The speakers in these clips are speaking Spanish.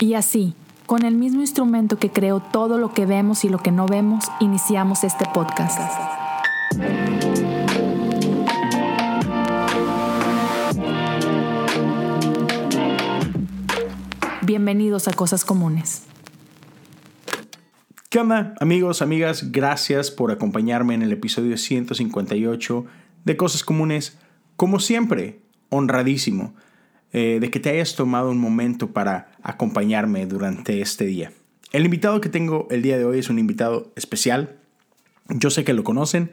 Y así, con el mismo instrumento que creó todo lo que vemos y lo que no vemos, iniciamos este podcast. Bienvenidos a Cosas Comunes. ¿Qué onda, amigos, amigas? Gracias por acompañarme en el episodio 158 de Cosas Comunes. Como siempre, honradísimo eh, de que te hayas tomado un momento para acompañarme durante este día. El invitado que tengo el día de hoy es un invitado especial. Yo sé que lo conocen.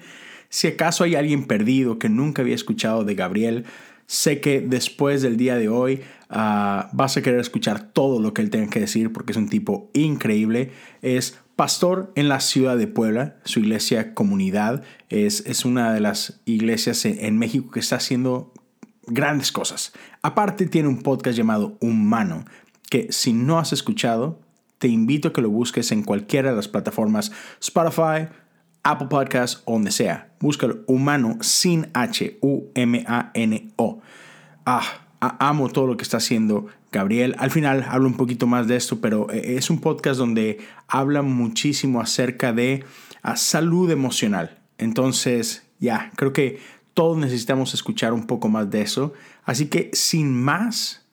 Si acaso hay alguien perdido que nunca había escuchado de Gabriel, sé que después del día de hoy ah, vas a querer escuchar todo lo que él tenga que decir porque es un tipo increíble. Es pastor en la ciudad de Puebla, su iglesia comunidad es, es una de las iglesias en, México que está haciendo grandes cosas. Aparte tiene un podcast llamado Humano, que si no has escuchado, te invito a que lo busques en cualquiera de las plataformas Spotify, Apple Podcasts o donde sea. Búscalo Humano sin H, U-M-A-N-O. Ah, amo todo lo que está haciendo Gabriel. Al final hablo un poquito más de esto, pero eh, es un podcast donde habla muchísimo acerca de ah, salud emocional. Entonces, ya, creo que todos necesitamos escuchar un poco más de eso. Así que, sin más,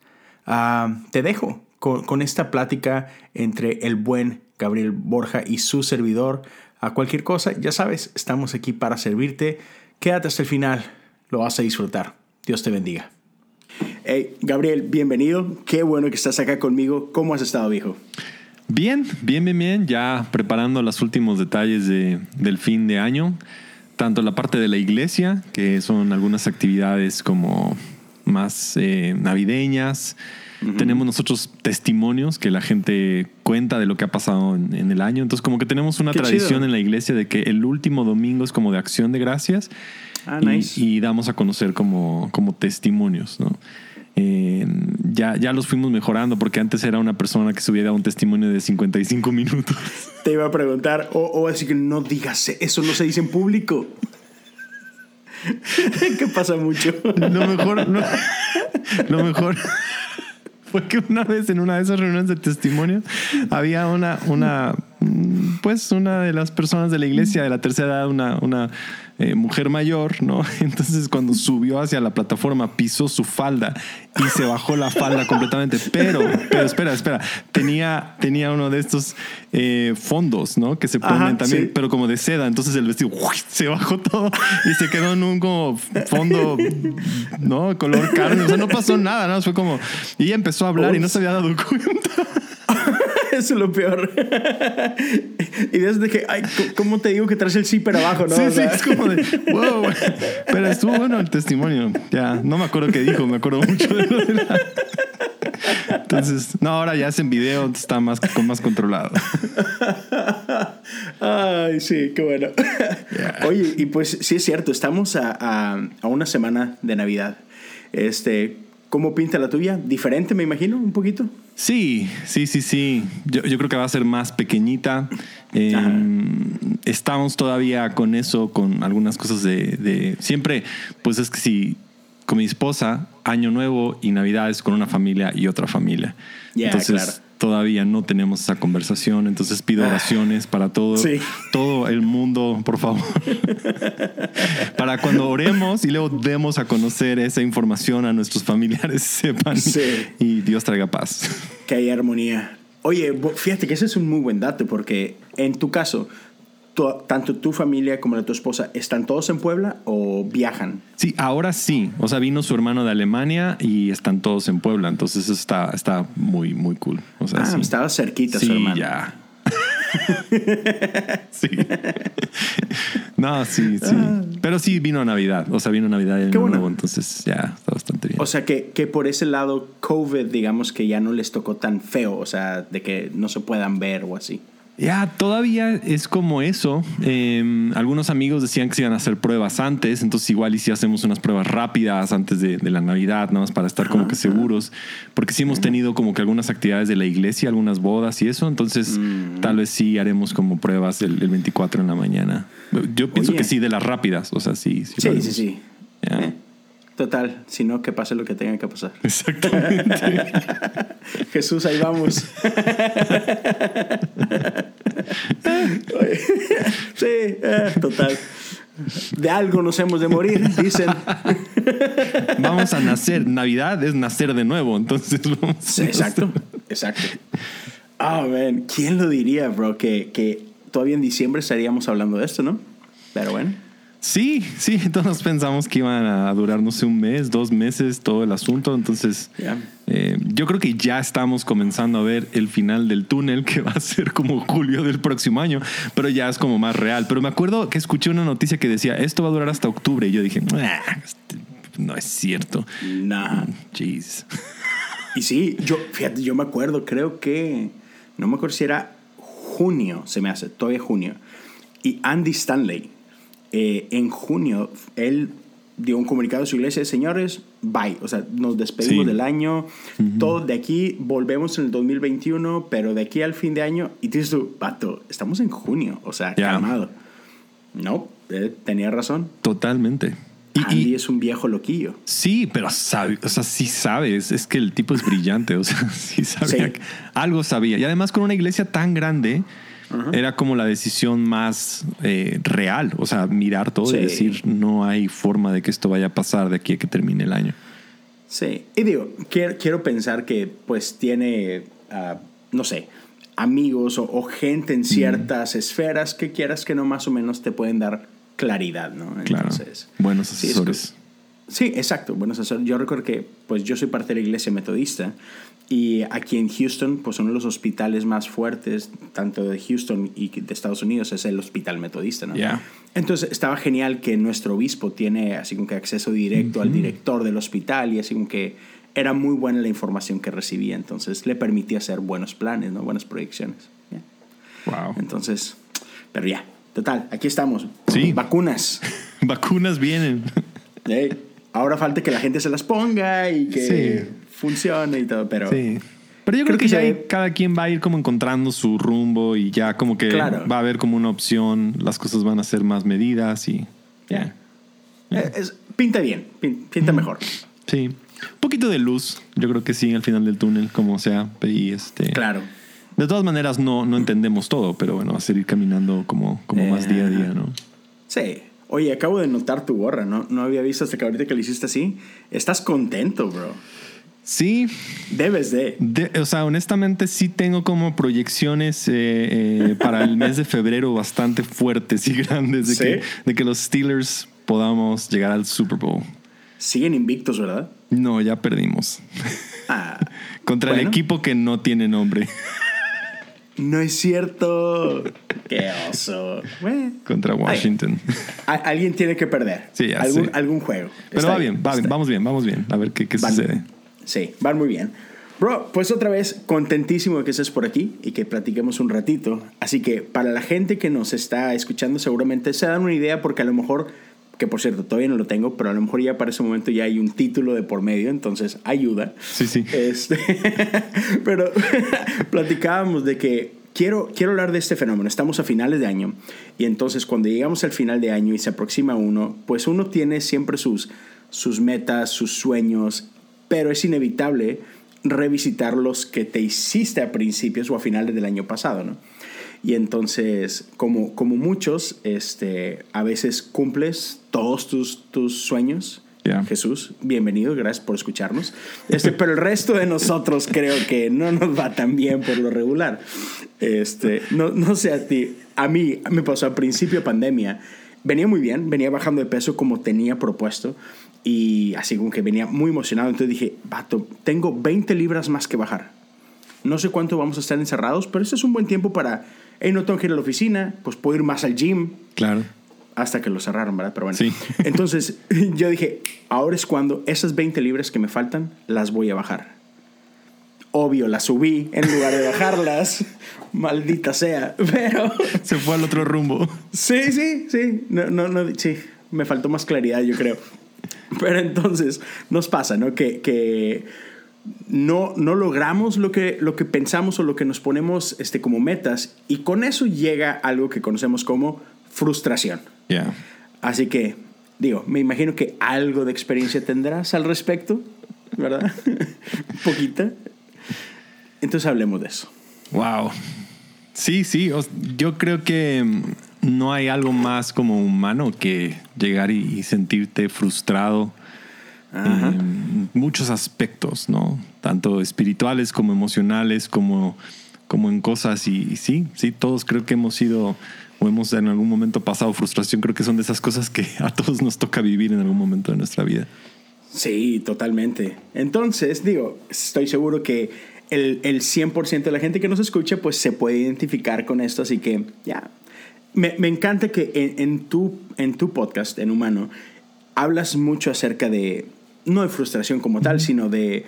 ah, te dejo con, esta plática entre el buen Gabriel Borja y su servidor. A cualquier cosa, ya sabes, estamos aquí para servirte. Quédate hasta el final, lo vas a disfrutar. Dios te bendiga. Hey, Gabriel, bienvenido. Qué bueno que estás acá conmigo. ¿Cómo has estado, viejo? Bien, bien, bien, bien. Ya preparando los últimos detalles del fin de año. Tanto la parte de la iglesia, que son algunas actividades como más eh, navideñas. Tenemos nosotros testimonios que la gente cuenta de lo que ha pasado en, el año. Entonces, como que tenemos una tradición en la iglesia de que el último domingo es como de acción de gracias. Ah, y, damos a conocer como, como testimonios, ¿no? Eh, ya, ya los fuimos mejorando porque antes era una persona que subía un testimonio de 55 minutos. Te iba a preguntar, o, o así que no digas, eso no se dice en público. ¿Qué pasa mucho? Lo mejor, lo mejor fue que una vez en una de esas reuniones de testimonio había una, una, pues una de las personas de la iglesia de la tercera edad, una, una eh, mujer mayor, ¿no? Entonces cuando subió hacia la plataforma pisó su falda y se bajó la falda completamente. Pero, pero espera, espera, tenía, tenía uno de estos eh, fondos, ¿no? Que se ponen también, pero como de seda. Entonces el vestido se bajó todo y se quedó en un como fondo, ¿no? Color carne. O sea, no pasó nada, ¿no? Fue como... Y ella empezó a hablar y no se había dado cuenta. Eso es lo peor. y desde que, ay, ¿cómo te digo que traes el zipper abajo, no? Sí, sí, es como de, wow. Pero estuvo bueno el testimonio. Ya, no me acuerdo qué dijo, me acuerdo mucho de lo de la... Entonces, no, ahora ya es en video, está más, más controlado. Ay, sí, qué bueno. Oye, y pues sí es cierto, estamos a, a, a una semana de Navidad. Este, ¿Cómo pinta la tuya? ¿Diferente, me imagino, un poquito? Sí, sí, sí, sí. Yo, creo que va a ser más pequeñita. Em, estamos todavía con eso, con algunas cosas de, Siempre, pues es que si con mi esposa, Año Nuevo y Navidades con una familia y otra familia. Entonces, todavía no tenemos esa conversación, entonces pido ah. oraciones para todo, todo el mundo, por favor. para cuando oremos y luego demos a conocer esa información a nuestros familiares, sepan y Dios traiga paz. Que haya armonía. Oye, fíjate que ese es un muy buen dato porque en tu caso, tanto tu familia como la de tu esposa, ¿están todos en Puebla o viajan? Sí, ahora sí. O sea, vino su hermano de Alemania y están todos en Puebla. Entonces eso está, está muy, muy cool. O sea, ah, estaba cerquita su hermano. ya. sí. No, sí, sí. Ah. Pero sí vino a Navidad. O sea, vino a Navidad y bueno. nuevo, entonces ya está bastante bien. O sea, que, que por ese lado, COVID, digamos que ya no les tocó tan feo. O sea, de que no se puedan ver o así. Ya, todavía es como eso. Em, algunos amigos decían que se iban a hacer pruebas antes, entonces igual y si hacemos unas pruebas rápidas antes de, la Navidad, nada más para estar como que seguros, porque sí hemos tenido como que algunas actividades de la iglesia, algunas bodas y eso, entonces mm. tal vez sí haremos como pruebas el, 24 en la mañana. Yo pienso que sí, de las rápidas, o sea, sí. Sí, sí, sí. Total, sino que pase lo que tenga que pasar. Exactamente. Jesús, ahí vamos. sí, eh, total. De algo nos hemos de morir, dicen. vamos a nacer. Navidad es nacer de nuevo, entonces vamos. Sí, exacto, exacto. Ah, man, ¿quién lo diría, bro? Que, que todavía en diciembre estaríamos hablando de esto, ¿no? Pero bueno. Sí, sí, todos pensamos que iban a durar, no sé, un mes, dos meses, todo el asunto. Entonces, eh, yo creo que ya estamos comenzando a ver el final del túnel, que va a ser como julio del próximo año, pero ya es como más real. Pero me acuerdo que escuché una noticia que decía, esto va a durar hasta octubre, y yo dije, "Ah, este, no es cierto. Nah. Jeez. Y sí, yo, fíjate, yo me acuerdo, creo que, no me acuerdo si era junio, se me hace, todavía junio. Y Andy Stanley, eh, en junio, él dio un comunicado a su iglesia, señores, bye, o sea, nos despedimos Sí. del año, todo de aquí, volvemos en el 2021, pero de aquí al fin de año, y dices tú, vato, estamos en junio, o sea, Ya. calmado. No, eh, tenía razón. Totalmente. Y- y, Andy es un viejo loquillo. Sí, pero sabe, o sea, sí sabes, es que el tipo es brillante, o sea, sí sabía, Sí. algo sabía. Y además con una iglesia tan grande, era como la decisión más eh, real, o sea, mirar todo Sí. y decir, no hay forma de que esto vaya a pasar de aquí a que termine el año. Sí, y digo, quiero, quiero pensar que pues tiene, ah, no sé, amigos o, o gente en ciertas esferas que quieras que no más o menos te pueden dar claridad, ¿no? Claro. Entonces, Buenos sí, es asesores. Sí, exacto. Bueno, yo recuerdo que pues yo soy parte de la iglesia metodista y aquí en Houston, pues uno de los hospitales más fuertes, tanto de Houston y de Estados Unidos, es el hospital metodista, ¿no? Ya. Entonces estaba genial que nuestro obispo tiene así como que acceso directo al director del hospital y así como que era muy buena la información que recibía, entonces le permitía hacer buenos planes, ¿no? Buenas proyecciones. ¿ya? Wow. Entonces, pero ya, total, aquí estamos. Sí. Vacunas. Vacunas vienen. Ey, ahora falta que la gente se las ponga y que Sí. funcione y todo, pero Sí. Pero yo creo, Creo que, que ya cada quien va a ir como encontrando su rumbo y ya como que Claro. va a haber como una opción, las cosas van a ser más medidas y ya. eh, pinta bien, pin- pinta mejor. Sí. Un poquito de luz, yo creo que sí, al final del túnel, como sea. Y este. Claro. De todas maneras, no, no entendemos todo, pero bueno, va a seguir caminando como, como más día a día, ¿no? Sí. Oye, acabo de notar tu gorra, ¿no? No había visto hasta que ahorita que lo hiciste así. Estás contento, bro. Sí, Debes de. de- o sea, honestamente sí tengo como proyecciones eh, eh, para el mes de febrero bastante fuertes y grandes de, ¿Sí? que, de que los Steelers podamos llegar al Super Bowl. Siguen invictos, ¿verdad? No, ya perdimos. Ah, Contra el equipo que no tiene nombre. No es cierto. Qué oso. Bueno, Contra Washington. alguien tiene que perder. Sí, ya algún, sé. algún juego. Pero Está va bien, va bien, vamos bien, vamos bien. A ver qué, qué Van- sucede. Sí, van muy bien. Bro, pues otra vez contentísimo de que estés por aquí y que platiquemos un ratito. Así que para la gente que nos está escuchando seguramente se dan una idea porque a lo mejor, que por cierto todavía no lo tengo, pero a lo mejor ya para ese momento ya hay un título de por medio, entonces ayuda. Sí, sí. Este, pero platicábamos de que quiero, quiero hablar de este fenómeno. Estamos a finales de año y entonces cuando llegamos al final de año y se aproxima uno, pues uno tiene siempre sus, sus metas, sus sueños, pero es inevitable revisitar los que te hiciste a principios o a finales del año pasado, ¿no? Y entonces, como, como muchos, este, a veces cumples todos tus, tus sueños. Jesús, bienvenido, gracias por escucharnos. Este, pero el resto de nosotros creo que no nos va tan bien por lo regular. Este, no, no sé a ti, a mí me pasó a principio de pandemia, venía muy bien, venía bajando de peso como tenía propuesto y así como que venía muy emocionado. Entonces dije, vato, tengo 20 libras más que bajar. No sé cuánto vamos a estar encerrados, pero este es un buen tiempo para, hey, no tengo que ir a la oficina, pues puedo ir más al gym, Claro. Hasta que lo cerraron, ¿verdad? Pero bueno. Sí. Entonces yo dije, ahora es cuando esas 20 libras que me faltan las voy a bajar. Obvio, las subí en lugar de bajarlas. Maldita sea. Pero Se fue al otro rumbo. sí, sí, sí. No, no, no, sí. Me faltó más claridad, yo creo. Pero entonces nos pasa, ¿no? Que, que no, no logramos lo que, lo que pensamos o lo que nos ponemos este, como metas. Y con eso llega algo que conocemos como frustración. Así que digo, me imagino que algo de experiencia tendrás al respecto, ¿verdad? Poquita. Entonces hablemos de eso. Wow. Sí, sí, yo creo que no hay algo más como humano que llegar y, sentirte frustrado en muchos aspectos, ¿no? Tanto espirituales como emocionales, como, como en cosas. Y, sí, sí, todos creo que hemos sido o hemos en algún momento pasado frustración. Creo que son de esas cosas que a todos nos toca vivir en algún momento de nuestra vida. Sí, totalmente. Entonces, digo, estoy seguro que el, el 100% de la gente que nos escucha, pues se puede identificar con esto. Así que, ya, me, me, encanta que en, tu, en tu podcast, en Humano, hablas mucho acerca de, no de frustración como tal, sino de,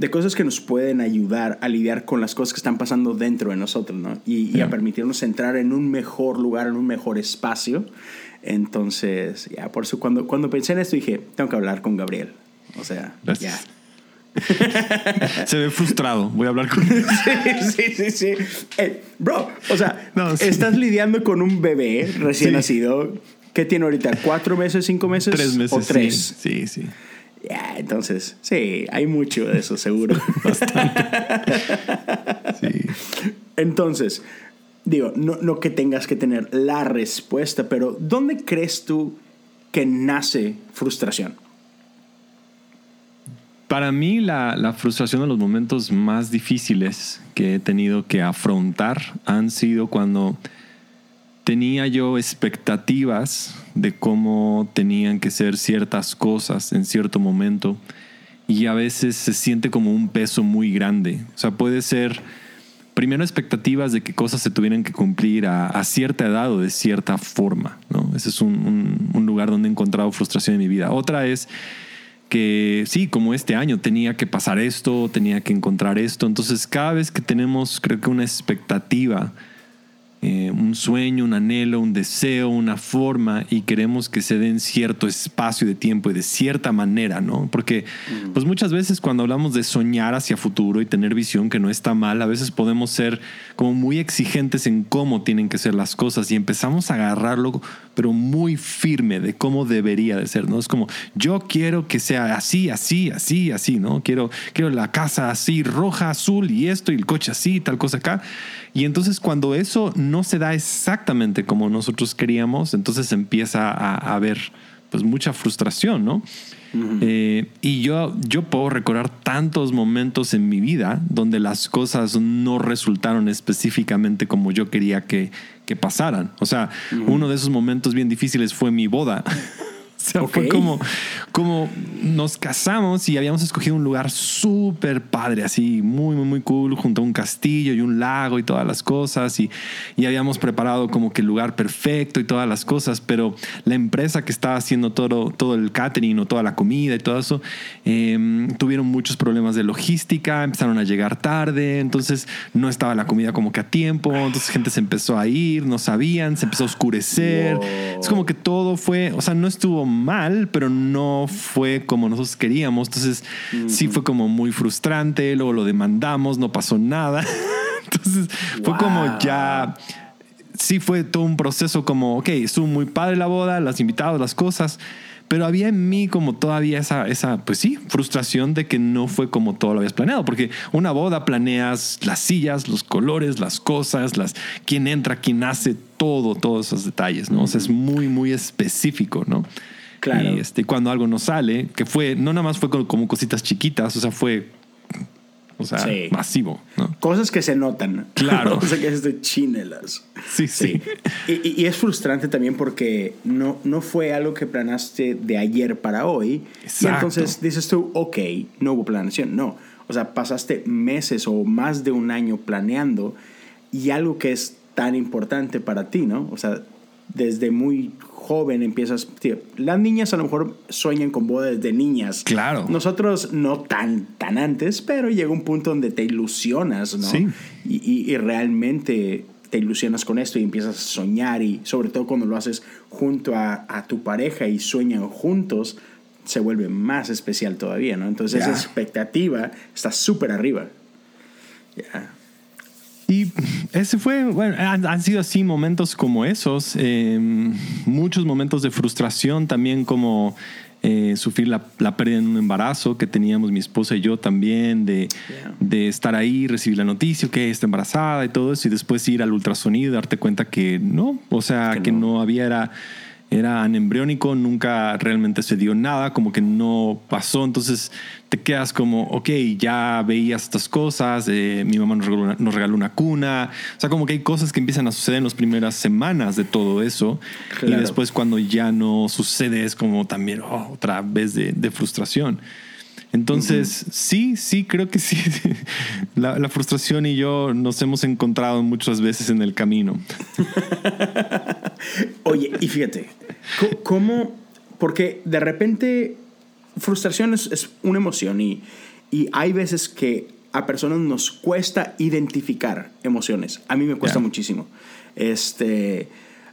de cosas que nos pueden ayudar a lidiar con las cosas que están pasando dentro de nosotros, ¿no? Y, y a permitirnos entrar en un mejor lugar, en un mejor espacio. Entonces, ya, por eso cuando, cuando pensé en esto dije, tengo que hablar con Gabriel. O sea, ya. Se ve frustrado. Voy a hablar con él. Sí, sí, sí. sí. Eh, bro, o sea, estás lidiando con un bebé recién nacido. ¿Qué tiene ahorita? ¿Cuatro meses, cinco meses? Tres meses. ¿O tres? Sí, sí. Entonces, sí, hay mucho de eso, seguro. Bastante. sí. Entonces, digo, no, no que tengas que tener la respuesta, pero ¿dónde crees tú que nace frustración? Para mí la, frustración de los momentos más difíciles que he tenido que afrontar han sido cuando tenía yo expectativas de cómo tenían que ser ciertas cosas en cierto momento y a veces se siente como un peso muy grande. O sea, puede ser primero expectativas de que cosas se tuvieran que cumplir a, cierta edad o de cierta forma. ¿no? Ese es un, un lugar donde he encontrado frustración en mi vida. Otra es que sí, como este año tenía que pasar esto, tenía que encontrar esto. Entonces, cada vez que tenemos, creo que una expectativa eh, un sueño, un anhelo, un deseo, una forma y queremos que se den cierto espacio de tiempo y de cierta manera, ¿no? Porque pues muchas veces cuando hablamos de soñar hacia futuro y tener visión que no está mal, a veces podemos ser como muy exigentes en cómo tienen que ser las cosas y empezamos a agarrarlo pero muy firme de cómo debería de ser, ¿no? Es como yo quiero que sea así, así, así, así, ¿no? Quiero quiero la casa así roja, azul y esto y el coche así, tal cosa acá. Y entonces cuando eso no se da exactamente como nosotros queríamos, entonces empieza a, haber pues mucha frustración, ¿no? Eh, y yo, yo puedo recordar tantos momentos en mi vida donde las cosas no resultaron específicamente como yo quería que, que pasaran. O sea, uno de esos momentos bien difíciles fue mi boda. Fue como, como nos casamos y habíamos escogido un lugar súper padre, así, muy, muy, muy cool, junto a un castillo y un lago y todas las cosas. Y, y habíamos preparado como que el lugar perfecto y todas las cosas. Pero la empresa que estaba haciendo todo, todo el catering o toda la comida y todo eso, em, tuvieron muchos problemas de logística, empezaron a llegar tarde, entonces no estaba la comida como que a tiempo, entonces gente se empezó a ir, no sabían, se empezó a oscurecer. Es como que todo fue, o sea, no estuvo mal, pero no fue como nosotros queríamos. Entonces sí fue como muy frustrante, luego lo demandamos, no pasó nada. Entonces fue como ya sí fue todo un proceso como, ok, estuvo muy padre la boda, las invitados, las cosas, pero había en mí como todavía esa, esa, pues sí, frustración de que no fue como todo lo habías planeado, porque una boda planeas las sillas, los colores, las cosas, las, quién entra, quién hace, todo, todos esos detalles, ¿no? O sea, es muy, muy específico, ¿no? Claro. Y este, cuando algo no sale, que fue, no nada más fue como, cositas chiquitas, o sea, fue o sea, masivo. ¿no? Cosas que se notan. Claro. o sea, que es de chinelas. Sí, sí. Y, y, es frustrante también porque no, no fue algo que planaste de ayer para hoy. Exacto. Y entonces dices tú, ok, no hubo planeación. No. O sea, pasaste meses o más de un año planeando y algo que es tan importante para ti, ¿no? O sea, desde muy joven empiezas, tío, las niñas a lo mejor sueñan con bodas de niñas. Claro. Nosotros no tan, tan antes, pero llega un punto donde te ilusionas, ¿no? Sí. Y, y, realmente te ilusionas con esto y empiezas a soñar y sobre todo cuando lo haces junto a, a tu pareja y sueñan juntos, se vuelve más especial todavía, ¿no? Entonces esa expectativa está súper arriba. Y ese fue, bueno, han, han sido así momentos como esos, eh, muchos momentos de frustración también como eh, sufrir la, la, pérdida en un embarazo que teníamos mi esposa y yo también, de, yeah. de estar ahí, recibir la noticia que está embarazada y todo eso, y después ir al ultrasonido y darte cuenta que no, o sea, que, que no. no había, era era anembriónico, nunca realmente se dio nada, como que no pasó, entonces te quedas como, ok, ya veías estas cosas, eh, mi mamá nos regaló, una, nos regaló, una, cuna, o sea, como que hay cosas que empiezan a suceder en las primeras semanas de todo eso, claro. y después cuando ya no sucede es como también oh, otra vez de, de frustración. Entonces, uh -huh. sí, sí, creo que sí. La, la, frustración y yo nos hemos encontrado muchas veces en el camino. Oye, y fíjate, ¿cómo? Porque de repente frustración es, es una emoción y, y, hay veces que a personas nos cuesta identificar emociones. A mí me cuesta yeah. muchísimo. Este,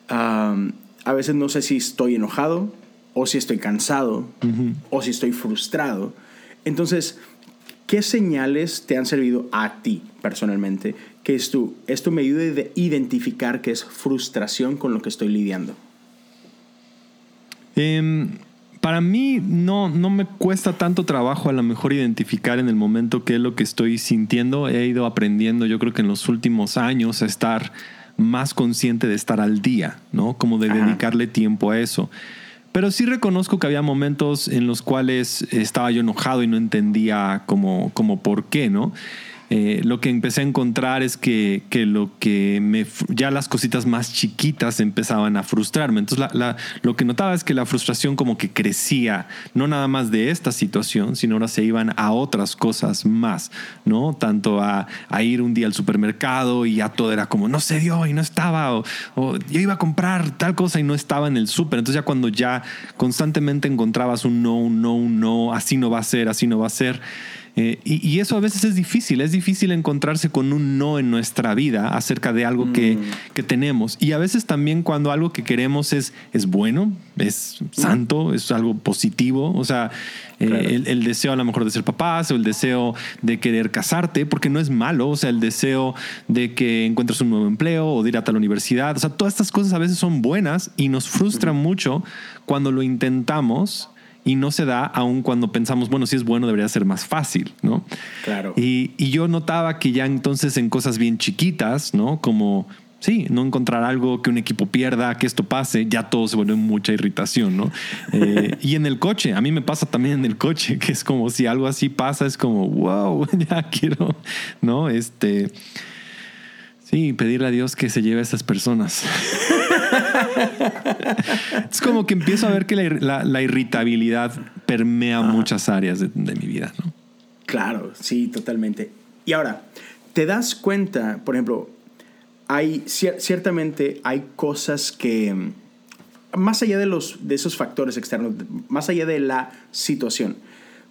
um, a veces no sé si estoy enojado o si estoy cansado uh -huh. o si estoy frustrado. Entonces, ¿qué señales te han servido a ti personalmente? Que esto, esto me ayude a identificar que es frustración con lo que estoy lidiando. Eh, para mí no, no me cuesta tanto trabajo a lo mejor identificar en el momento qué es lo que estoy sintiendo. He ido aprendiendo, yo creo que en los últimos años, a estar más consciente de estar al día, ¿no? Como de Ajá. dedicarle tiempo a eso. Pero sí reconozco que había momentos en los cuales estaba yo enojado y no entendía como, como por qué, ¿no? Eh, lo que empecé a encontrar es que, que, lo que ya las cositas más chiquitas empezaban a frustrarme. Entonces, lo que notaba es que la frustración como que crecía, no nada más de esta situación, sino ahora se iban a otras cosas más, ¿no? Tanto a, ir un día al supermercado y ya todo era como, no se dio y no estaba, o, o yo iba a comprar tal cosa y no estaba en el súper. Entonces, ya cuando ya constantemente encontrabas un no, un no, un no, así no va a ser, así no va a ser eh, y, y, eso a veces es difícil, es difícil encontrarse con un no en nuestra vida acerca de algo mm. que, que, tenemos. Y a veces también cuando algo que queremos es, es bueno, es santo, mm. es algo positivo, o sea, eh, claro. el, el, deseo a lo mejor de ser papás o el deseo de querer casarte, porque no es malo, o sea, el deseo de que encuentres un nuevo empleo o de ir a tal universidad, o sea, todas estas cosas a veces son buenas y nos frustran mm. mucho cuando lo intentamos y no se da aun cuando pensamos, bueno, si es bueno debería ser más fácil, ¿no? Claro. Y, y yo notaba que ya entonces en cosas bien chiquitas, ¿no? Como sí, no encontrar algo que un equipo pierda, que esto pase, ya todo se vuelve mucha irritación, ¿no? eh, y en el coche, a mí me pasa también en el coche, que es como si algo así pasa, es como, wow, ya quiero, ¿no? Este, sí, pedirle a Dios que se lleve a esas personas. es como que empiezo a ver que la, la, la irritabilidad permea Ajá. muchas áreas de, de, mi vida, ¿no? Claro, sí, totalmente. Y ahora, ¿te das cuenta, por ejemplo, hay ciertamente hay cosas que más allá de los de esos factores externos, más allá de la situación,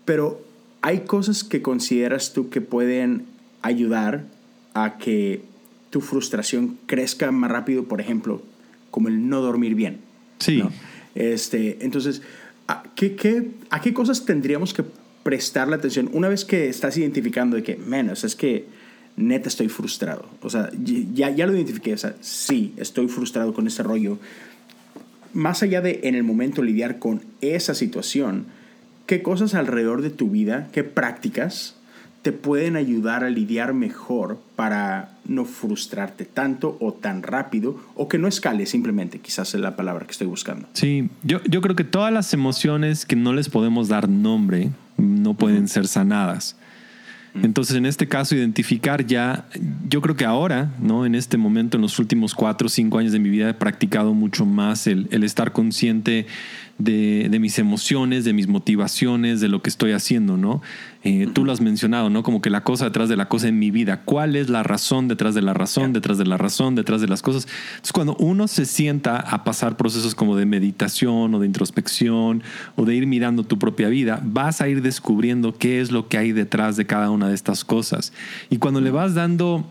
pero hay cosas que consideras tú que pueden ayudar a que tu frustración crezca más rápido, por ejemplo, como el no dormir bien. Sí. ¿no? Este, entonces, ¿a qué, qué, ¿a qué cosas tendríamos que prestar la atención una vez que estás identificando de que, menos, es que neta estoy frustrado? O sea, ya, ya lo identifiqué, o sea, sí, estoy frustrado con ese rollo. Más allá de en el momento lidiar con esa situación, ¿qué cosas alrededor de tu vida, qué prácticas te pueden ayudar a lidiar mejor para no frustrarte tanto o tan rápido o que no escale simplemente, quizás es la palabra que estoy buscando. Sí, yo, yo creo que todas las emociones que no les podemos dar nombre no pueden uh -huh. ser sanadas. Entonces, en este caso, identificar ya, yo creo que ahora, ¿no? En este momento, en los últimos cuatro o cinco años de mi vida, he practicado mucho más el, el estar consciente de, de, mis emociones, de mis motivaciones, de lo que estoy haciendo, ¿no? Eh, tú lo has mencionado, ¿no? Como que la cosa detrás de la cosa en mi vida. ¿Cuál es la razón detrás de la razón, detrás de la razón, detrás de las cosas? Entonces, cuando uno se sienta a pasar procesos como de meditación o de introspección o de ir mirando tu propia vida, vas a ir descubriendo qué es lo que hay detrás de cada una de estas cosas. Y cuando le vas dando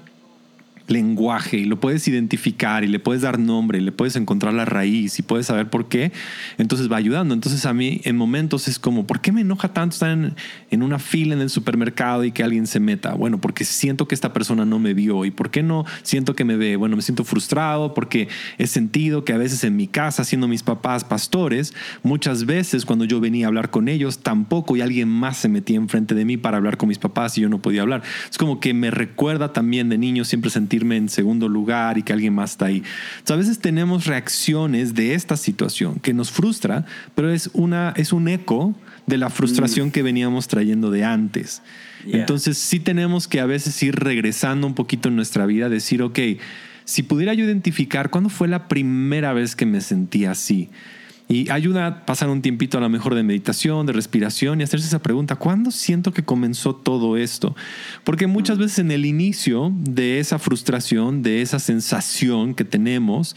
lenguaje y lo puedes identificar y le puedes dar nombre, y le puedes encontrar la raíz y puedes saber por qué, entonces va ayudando. Entonces a mí en momentos es como, ¿por qué me enoja tanto estar en, en una fila en el supermercado y que alguien se meta? Bueno, porque siento que esta persona no me vio y ¿por qué no siento que me ve? Bueno, me siento frustrado porque he sentido que a veces en mi casa, siendo mis papás pastores, muchas veces cuando yo venía a hablar con ellos, tampoco y alguien más se metía enfrente de mí para hablar con mis papás y yo no podía hablar. Es como que me recuerda también de niño siempre sentir en segundo lugar y que alguien más está ahí. a veces tenemos reacciones de esta situación que nos frustra, pero es, una, es un eco de la frustración mm. que veníamos trayendo de antes. Entonces sí tenemos que a veces ir regresando un poquito en nuestra vida, decir, ok, si pudiera yo identificar cuándo fue la primera vez que me sentí así, y ayuda a pasar un tiempito a lo mejor de meditación, de respiración y hacerse esa pregunta, ¿cuándo siento que comenzó todo esto? Porque muchas veces en el inicio de esa frustración, de esa sensación que tenemos,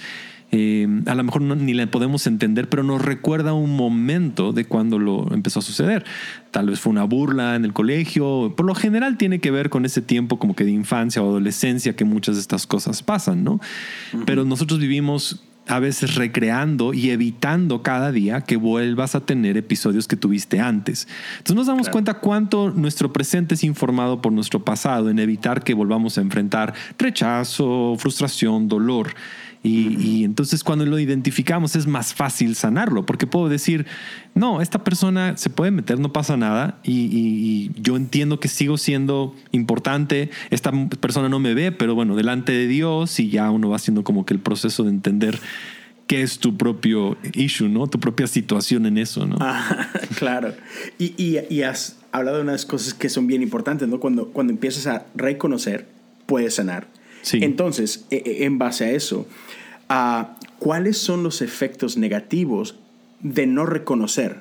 eh, a lo mejor ni la podemos entender, pero nos recuerda un momento de cuando lo empezó a suceder. Tal vez fue una burla en el colegio. Por lo general tiene que ver con ese tiempo como que de infancia o adolescencia que muchas de estas cosas pasan, ¿no? Pero nosotros vivimos a veces recreando y evitando cada día que vuelvas a tener episodios que tuviste antes. Entonces nos damos cuenta cuánto nuestro presente es informado por nuestro pasado en evitar que volvamos a enfrentar rechazo, frustración, dolor. Y, entonces cuando lo identificamos es más fácil sanarlo, porque puedo decir, no, esta persona se puede meter, no pasa nada, y, yo entiendo que sigo siendo importante, esta persona no me ve, pero bueno, delante de Dios y ya uno va haciendo como que el proceso de entender qué es tu propio issue, ¿no? Tu propia situación en eso, ¿no? Ah, claro. Y, has hablado de unas cosas que son bien importantes, ¿no? Cuando, cuando empiezas a reconocer, puedes sanar. Sí. Entonces, e, e, en base a eso, cuáles son los efectos negativos de no reconocer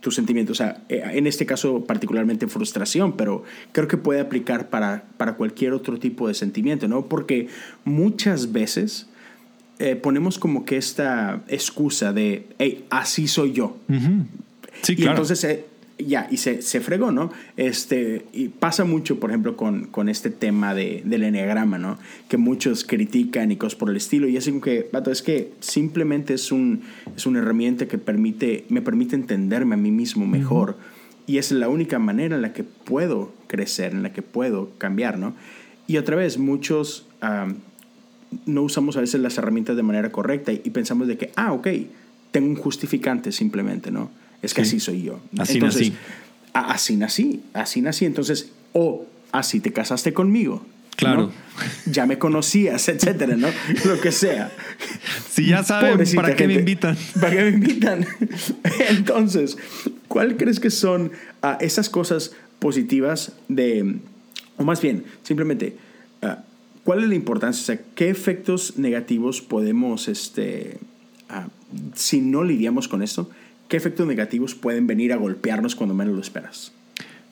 tus sentimientos. O sea, eh, en este caso particularmente frustración, pero creo que puede aplicar para, para cualquier otro tipo de sentimiento, ¿no? Porque muchas veces eh, ponemos como que esta excusa de, hey, así soy yo. Sí, y entonces eh, ya, y se, se, fregó, ¿no? Este, y pasa mucho, por ejemplo, con, con este tema de, del enneagrama, ¿no? Que muchos critican y cosas por el estilo. Y es como que, vato, es que simplemente es, un, es una herramienta que permite, me permite entenderme a mí mismo mejor. Y es la única manera en la que puedo crecer, en la que puedo cambiar, ¿no? Y otra vez, muchos no usamos a veces las herramientas de manera correcta y, y pensamos de que, ah, ok, tengo un justificante simplemente, ¿no? Es que así soy yo. Así nací. Así nací, así nací. Entonces, o así te casaste conmigo. Claro. Ya me conocías, etcétera, ¿no? Lo que sea. Si ya saben, ¿para qué me invitan? ¿Para qué me invitan? Entonces, ¿cuál crees que son ah, esas cosas positivas de, o más bien, simplemente, ah, ¿cuál es la importancia? O sea, ¿qué efectos negativos podemos, este, ah, si no lidiamos con esto, ¿qué efectos negativos pueden venir a golpearnos cuando menos lo esperas?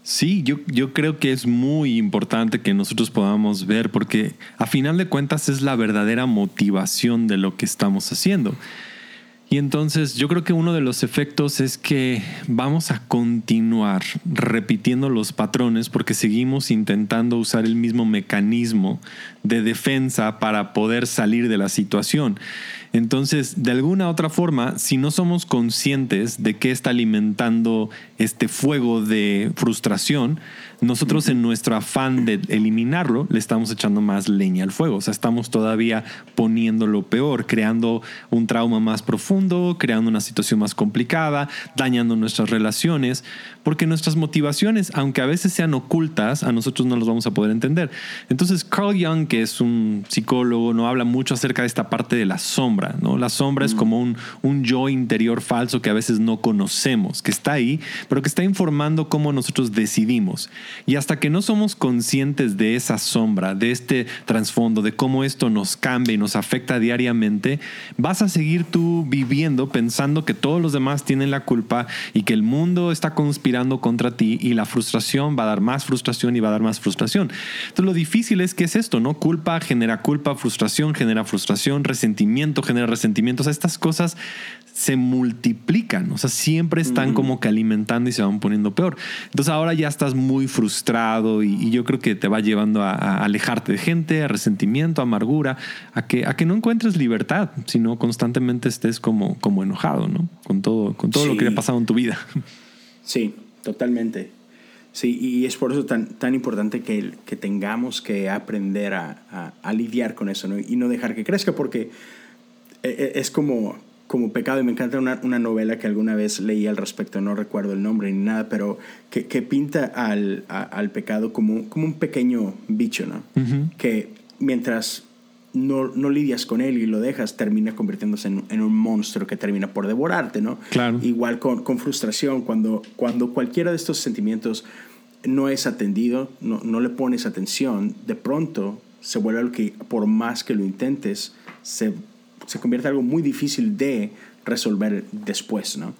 Sí, yo, yo creo que es muy importante que nosotros podamos ver porque a final de cuentas es la verdadera motivación de lo que estamos haciendo. Y entonces yo creo que uno de los efectos es que vamos a continuar repitiendo los patrones porque seguimos intentando usar el mismo mecanismo de defensa para poder salir de la situación. Entonces, de alguna otra forma, si no somos conscientes de qué está alimentando este fuego de frustración, nosotros en nuestro afán de eliminarlo le estamos echando más leña al fuego. O sea, estamos todavía poniéndolo peor, creando un trauma más profundo, creando una situación más complicada, dañando nuestras relaciones, porque nuestras motivaciones, aunque a veces sean ocultas, a nosotros no las vamos a poder entender. Entonces, Carl Jung, que es un psicólogo, no habla mucho acerca de esta parte de la sombra. ¿No? La sombra es como un, un yo interior falso que a veces no conocemos, que está ahí, pero que está informando cómo nosotros decidimos. Y hasta que no somos conscientes de esa sombra, de este trasfondo, de cómo esto nos cambia y nos afecta diariamente, vas a seguir tú viviendo pensando que todos los demás tienen la culpa y que el mundo está conspirando contra ti y la frustración va a dar más frustración y va a dar más frustración. Entonces lo difícil es que es esto, ¿no? Culpa genera culpa, frustración genera frustración, resentimiento genera resentimiento. O sea, estas cosas se multiplican, o sea, siempre están como que alimentando y se van poniendo peor. Entonces ahora ya estás muy frustrado y, yo creo que te va llevando a, alejarte de gente, a resentimiento, a amargura, a que, a que no encuentres libertad, sino constantemente estés como, como enojado, ¿no? Con todo, con todo lo que ha pasado en tu vida. Sí, totalmente. Sí, y es por eso tan, tan importante que, que tengamos que aprender a, a, lidiar con eso ¿no? y no dejar que crezca, porque es como como pecado y me encanta una, una, novela que alguna vez leí al respecto, no recuerdo el nombre ni nada, pero que, que pinta al, al, pecado como, como un pequeño bicho, ¿no? Que mientras no, no, lidias con él y lo dejas, termina convirtiéndose en, en, un monstruo que termina por devorarte, ¿no? Claro. Igual con, con, frustración, cuando, cuando cualquiera de estos sentimientos no es atendido, no, no le pones atención, de pronto se vuelve algo que por más que lo intentes, se se convierte en algo muy difícil de resolver después, ¿no?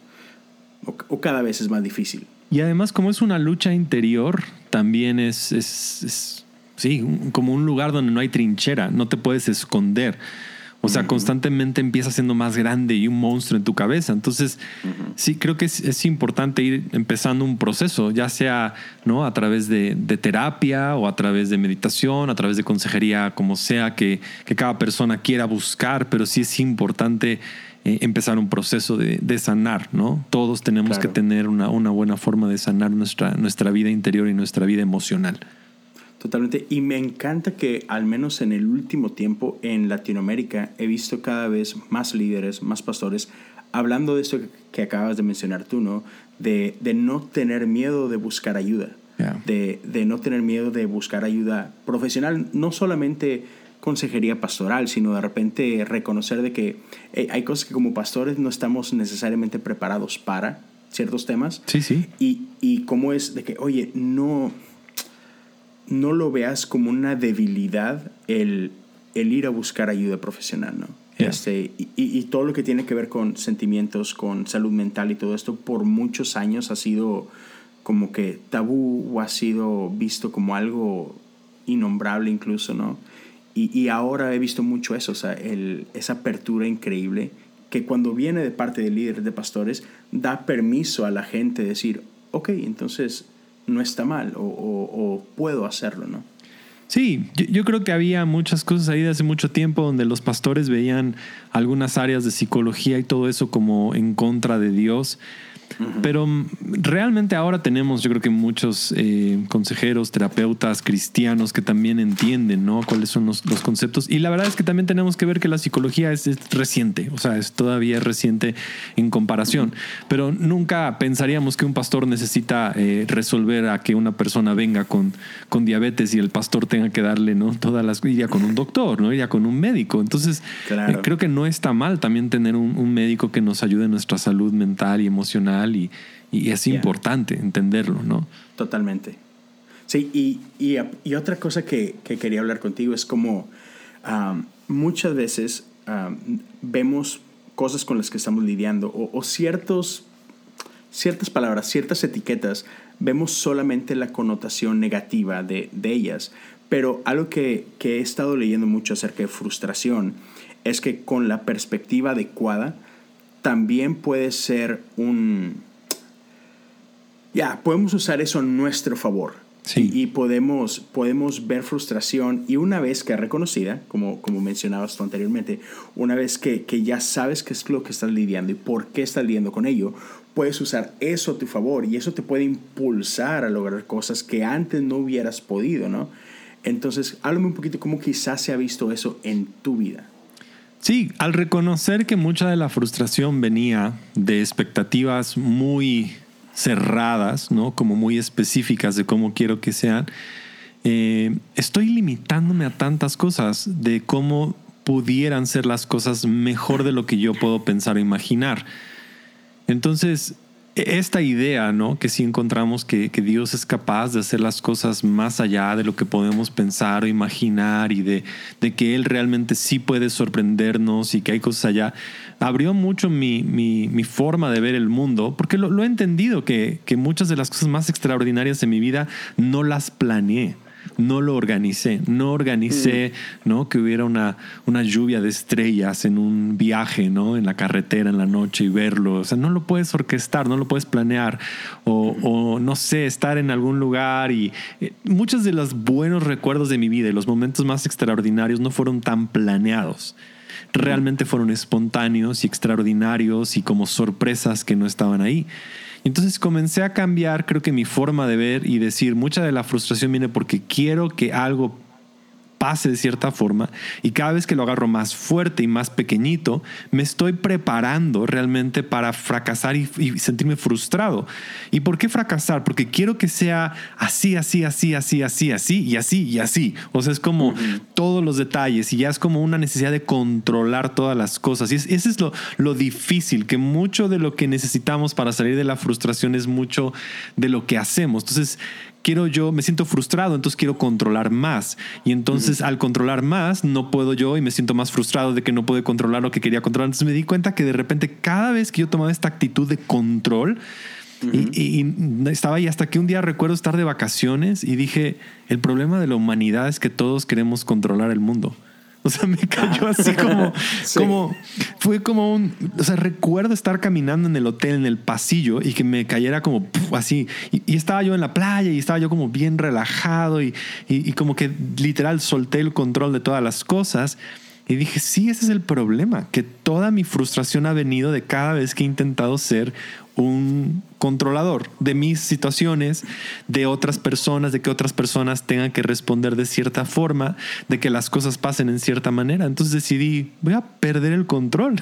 O, cada vez es más difícil. Y además, como es una lucha interior, también es, es, sí, como un lugar donde no hay trinchera, no te puedes esconder. O sea, constantemente empieza siendo más grande y un monstruo en tu cabeza. Entonces, sí, creo que es, importante ir empezando un proceso, ya sea ¿no? a través de, terapia o a través de meditación, a través de consejería, como sea que, cada persona quiera buscar, pero sí es importante eh, empezar un proceso de, sanar, ¿no? Todos tenemos que tener una, una, buena forma de sanar nuestra, nuestra vida interior y nuestra vida emocional. Totalmente. Y me encanta que al menos en el último tiempo en Latinoamérica he visto cada vez más líderes, más pastores, hablando de esto que acabas de mencionar tú, ¿no? De, de no tener miedo de buscar ayuda. De, de, no tener miedo de buscar ayuda profesional, no solamente consejería pastoral, sino de repente reconocer de que hay cosas que como pastores no estamos necesariamente preparados para ciertos temas. Sí, sí. Y, y cómo es de que, oye, no no lo veas como una debilidad el, el ir a buscar ayuda profesional, ¿no? Este, y, y, todo lo que tiene que ver con sentimientos, con salud mental y todo esto, por muchos años ha sido como que tabú o ha sido visto como algo innombrable incluso, ¿no? Y, y ahora he visto mucho eso, o sea, el, esa apertura increíble que cuando viene de parte de líderes, de pastores, da permiso a la gente de decir, ok, entonces no está mal o, puedo hacerlo, ¿no? Sí, yo, creo que había muchas cosas ahí de hace mucho tiempo donde los pastores veían algunas áreas de psicología y todo eso como en contra de Dios pero mm, realmente ahora tenemos, yo creo que muchos eh, consejeros, terapeutas, cristianos que también entienden, ¿no? Cuáles son los, conceptos. Y la verdad es que también tenemos que ver que la psicología es, reciente, o sea, es todavía reciente en comparación. Pero nunca pensaríamos que un pastor necesita eh, resolver a que una persona venga con, con diabetes y el pastor tenga que darle, ¿no? Todas las, iría con un doctor, ¿no? Iría con un médico. Entonces, eh, creo que no está mal también tener un, un médico que nos ayude en nuestra salud mental y emocional y, es importante entenderlo, ¿no? Totalmente. Sí, y, y, otra cosa que, que, quería hablar contigo es como muchas veces vemos cosas con las que estamos lidiando o, ciertos, ciertas palabras, ciertas etiquetas, vemos solamente la connotación negativa de, de ellas. Pero algo que, que, he estado leyendo mucho acerca de frustración es que con la perspectiva adecuada también puede ser un... Ya, podemos usar eso a nuestro favor. Sí. Y, podemos, podemos ver frustración y una vez que reconocida, como, como mencionabas tú anteriormente, una vez que, que ya sabes qué es lo que estás lidiando y por qué estás lidiando con ello, puedes usar eso a tu favor y eso te puede impulsar a lograr cosas que antes no hubieras podido, ¿no? Entonces, háblame un poquito cómo quizás se ha visto eso en tu vida. Sí, al reconocer que mucha de la frustración venía de expectativas muy cerradas, ¿no? Como muy específicas de cómo quiero que sean, eh, estoy limitándome a tantas cosas de cómo pudieran ser las cosas mejor de lo que yo puedo pensar o imaginar. Entonces, esta idea, ¿no? Que sí encontramos que, Dios es capaz de hacer las cosas más allá de lo que podemos pensar o imaginar y de, de que Él realmente sí puede sorprendernos y que hay cosas allá, abrió mucho mi, mi, forma de ver el mundo, porque lo, he entendido, que, que muchas de las cosas más extraordinarias de mi vida no las planeé. No lo organicé, no organicé, Mm. ¿no? Que hubiera una, una lluvia de estrellas en un viaje, ¿no? En la carretera en la noche y verlo. O sea, no lo puedes orquestar, no lo puedes planear. O, o, no sé, estar en algún lugar y eh, muchos de los buenos recuerdos de mi vida y los momentos más extraordinarios no fueron tan planeados. Realmente fueron espontáneos y extraordinarios y como sorpresas que no estaban ahí. Entonces comencé a cambiar, creo que mi forma de ver y decir, mucha de la frustración viene porque quiero que algo pase de cierta forma y cada vez que lo agarro más fuerte y más pequeñito, me estoy preparando realmente para fracasar y, y, sentirme frustrado. ¿Y por qué fracasar? Porque quiero que sea así, así, así, así, así, así y así y así. O sea, es como uh -huh. todos los detalles y ya es como una necesidad de controlar todas las cosas. Y es, ese es lo, lo difícil, que mucho de lo que necesitamos para salir de la frustración es mucho de lo que hacemos. Entonces, quiero yo, me siento frustrado, entonces quiero controlar más. Y entonces uh -huh. al controlar más, no puedo yo y me siento más frustrado de que no puedo controlar lo que quería controlar. Entonces me di cuenta que de repente cada vez que yo tomaba esta actitud de control, uh -huh. y, y, estaba ahí hasta que un día recuerdo estar de vacaciones y dije, el problema de la humanidad es que todos queremos controlar el mundo. O sea, me cayó así como, sí. como, fue como un, o sea, recuerdo estar caminando en el hotel, en el pasillo y que me cayera como puf, así. Y, y, estaba yo en la playa y estaba yo como bien relajado y, y, y, como que literal solté el control de todas las cosas. Y dije, sí, ese es el problema, que toda mi frustración ha venido de cada vez que he intentado ser un controlador de mis situaciones, de otras personas, de que otras personas tengan que responder de cierta forma, de que las cosas pasen en cierta manera. Entonces decidí, voy a perder el control.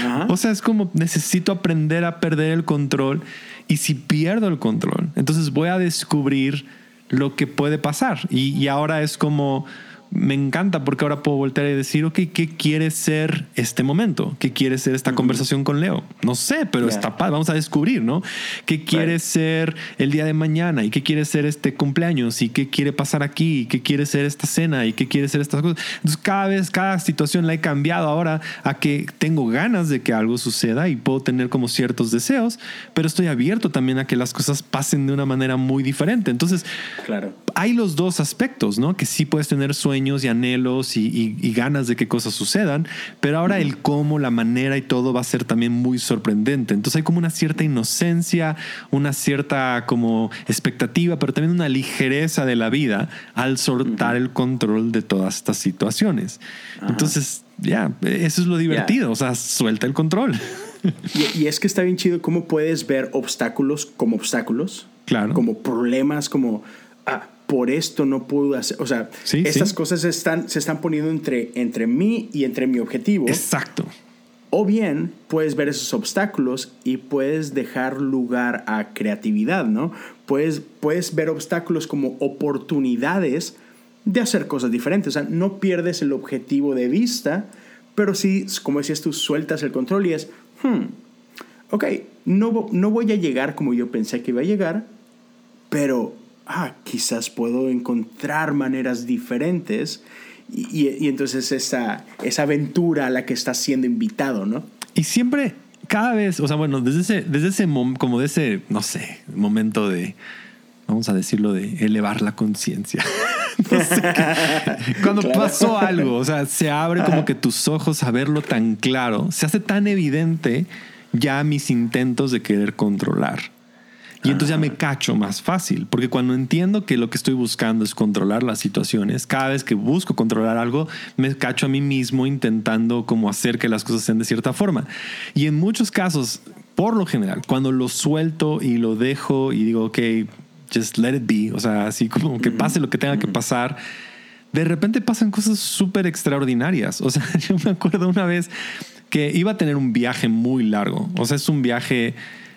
Ajá. O sea, es como necesito aprender a perder el control y si pierdo el control, entonces voy a descubrir lo que puede pasar. Y, y ahora es como me encanta porque ahora puedo voltear y decir, ok, ¿qué quiere ser este momento? ¿Qué quiere ser esta uh -huh. conversación con Leo? No sé, pero yeah. está padre, vamos a descubrir, ¿no? ¿Qué quiere right. ser el día de mañana? ¿Y qué quiere ser este cumpleaños? ¿Y qué quiere pasar aquí? ¿Y qué quiere ser esta cena? ¿Y qué quiere ser estas cosas? Entonces, cada vez, cada situación la he cambiado ahora a que tengo ganas de que algo suceda y puedo tener como ciertos deseos, pero estoy abierto también a que las cosas pasen de una manera muy diferente. Entonces, claro. hay los dos aspectos, ¿no? Que sí puedes tener sueños y anhelos y, y, y, ganas de que cosas sucedan, pero ahora el cómo, la manera y todo va a ser también muy sorprendente. Entonces hay como una cierta inocencia, una cierta como expectativa, pero también una ligereza de la vida al soltar el control de todas estas situaciones. Entonces, ya, yeah, eso es lo divertido, yeah. o sea, suelta el control. Y, y, es que está bien chido cómo puedes ver obstáculos como obstáculos, claro. como problemas, como ah, por esto no puedo hacer. O sea, sí, estas sí. cosas están, se están poniendo entre, entre mí y entre mi objetivo. Exacto. O bien puedes ver esos obstáculos y puedes dejar lugar a creatividad, ¿no? Puedes, puedes ver obstáculos como oportunidades de hacer cosas diferentes. O sea, no pierdes el objetivo de vista, pero sí, como decías tú, sueltas el control y es, hmm, ok, no, no voy a llegar como yo pensé que iba a llegar, pero ah, quizás puedo encontrar maneras diferentes. Y, y, y, entonces esa, esa aventura a la que estás siendo invitado, ¿no? Y siempre, cada vez, o sea, bueno, desde ese, desde ese como de ese, no sé, momento de, vamos a decirlo, de elevar la conciencia. no sé cuando claro. pasó algo, o sea, se abre como que tus ojos a verlo tan claro, se hace tan evidente ya mis intentos de querer controlar. Y entonces ya me cacho más fácil, porque cuando entiendo que lo que estoy buscando es controlar las situaciones, cada vez que busco controlar algo, me cacho a mí mismo intentando como hacer que las cosas sean de cierta forma. Y en muchos casos, por lo general, cuando lo suelto y lo dejo y digo, ok, just let it be, o sea, así como que pase lo que tenga que pasar, de repente pasan cosas súper extraordinarias. O sea, yo me acuerdo una vez que iba a tener un viaje muy largo, o sea, es un viaje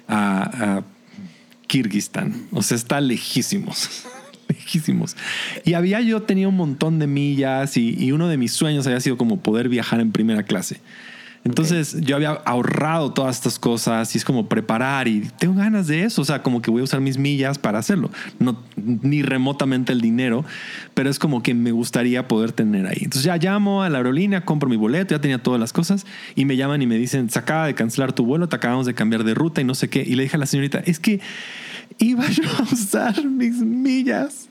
a... a Kirguistán. O sea, está lejísimos. lejísimos. Y había yo tenía un montón de millas y, y, uno de mis sueños había sido como poder viajar en primera clase. Entonces yo había ahorrado todas estas cosas y es como preparar y tengo ganas de eso. O sea, como que voy a usar mis millas para hacerlo. No, ni remotamente el dinero, pero es como que me gustaría poder tener ahí. Entonces ya llamo a la aerolínea, compro mi boleto, ya tenía todas las cosas y me llaman y me dicen, se acaba de cancelar tu vuelo, te acabamos de cambiar de ruta y no sé qué. Y le dije a la señorita, es que iba yo a usar mis millas.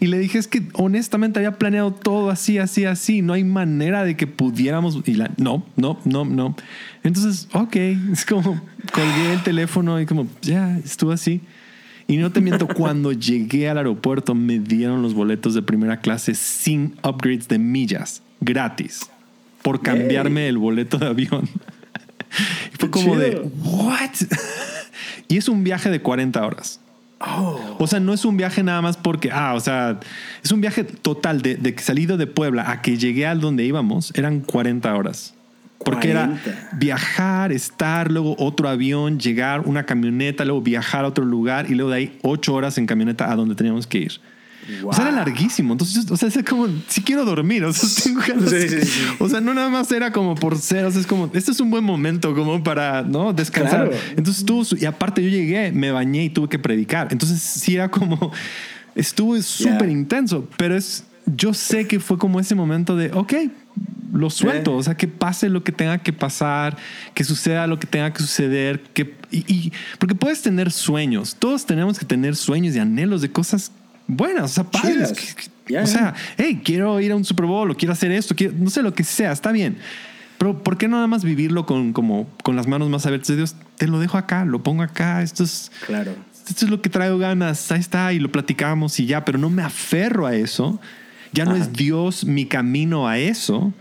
Y le dije, es que honestamente había planeado todo así, así, así. No hay manera de que pudiéramos. Y la, no, no, no, no. Entonces, ok, es como colgué el teléfono y como, ya, estuvo así. Y no te miento, cuando llegué al aeropuerto me dieron los boletos de primera clase sin upgrades de millas, gratis, por cambiarme el boleto de avión. Y fue como de, ¿what? Y es un viaje de 40 horas. Oh. O sea, no es un viaje nada más porque, ah, o sea, es un viaje total de, de que salido de Puebla a que llegué al donde íbamos, eran 40 horas. Porque 40. era viajar, estar, luego otro avión, llegar, una camioneta, luego viajar a otro lugar y luego de ahí ocho horas en camioneta a donde teníamos que ir. O sea, era larguísimo. Entonces, yo- o sea, es como, si quiero dormir, o sea, tengo ganas. Sí, sí. O sea, no nada más era como por ser, o sea, es como, este es un buen momento como para, ¿no? Descansar. Claro. Entonces su- y aparte yo llegué, me bañé y tuve que predicar. Entonces sí era como, estuvo súper Ya. intenso, pero es, yo sé que fue como ese momento de, ok, lo suelto, o sea, que pase lo que tenga que pasar, que suceda lo que tenga que suceder, que, y, y- porque puedes tener sueños, todos tenemos que tener sueños y anhelos de cosas buenas, o sea, padres. O sea, hey, quiero ir a un Super Bowl o quiero hacer esto, quiero, no sé lo que sea, está bien. Pero ¿por qué no nada más vivirlo con, como, con las manos más abiertas de Dios? Te lo dejo acá, lo pongo acá, esto es, Claro. esto es lo que traigo ganas, ahí está, y lo platicamos y ya, pero no me aferro a eso. Ya no es Dios mi camino a eso.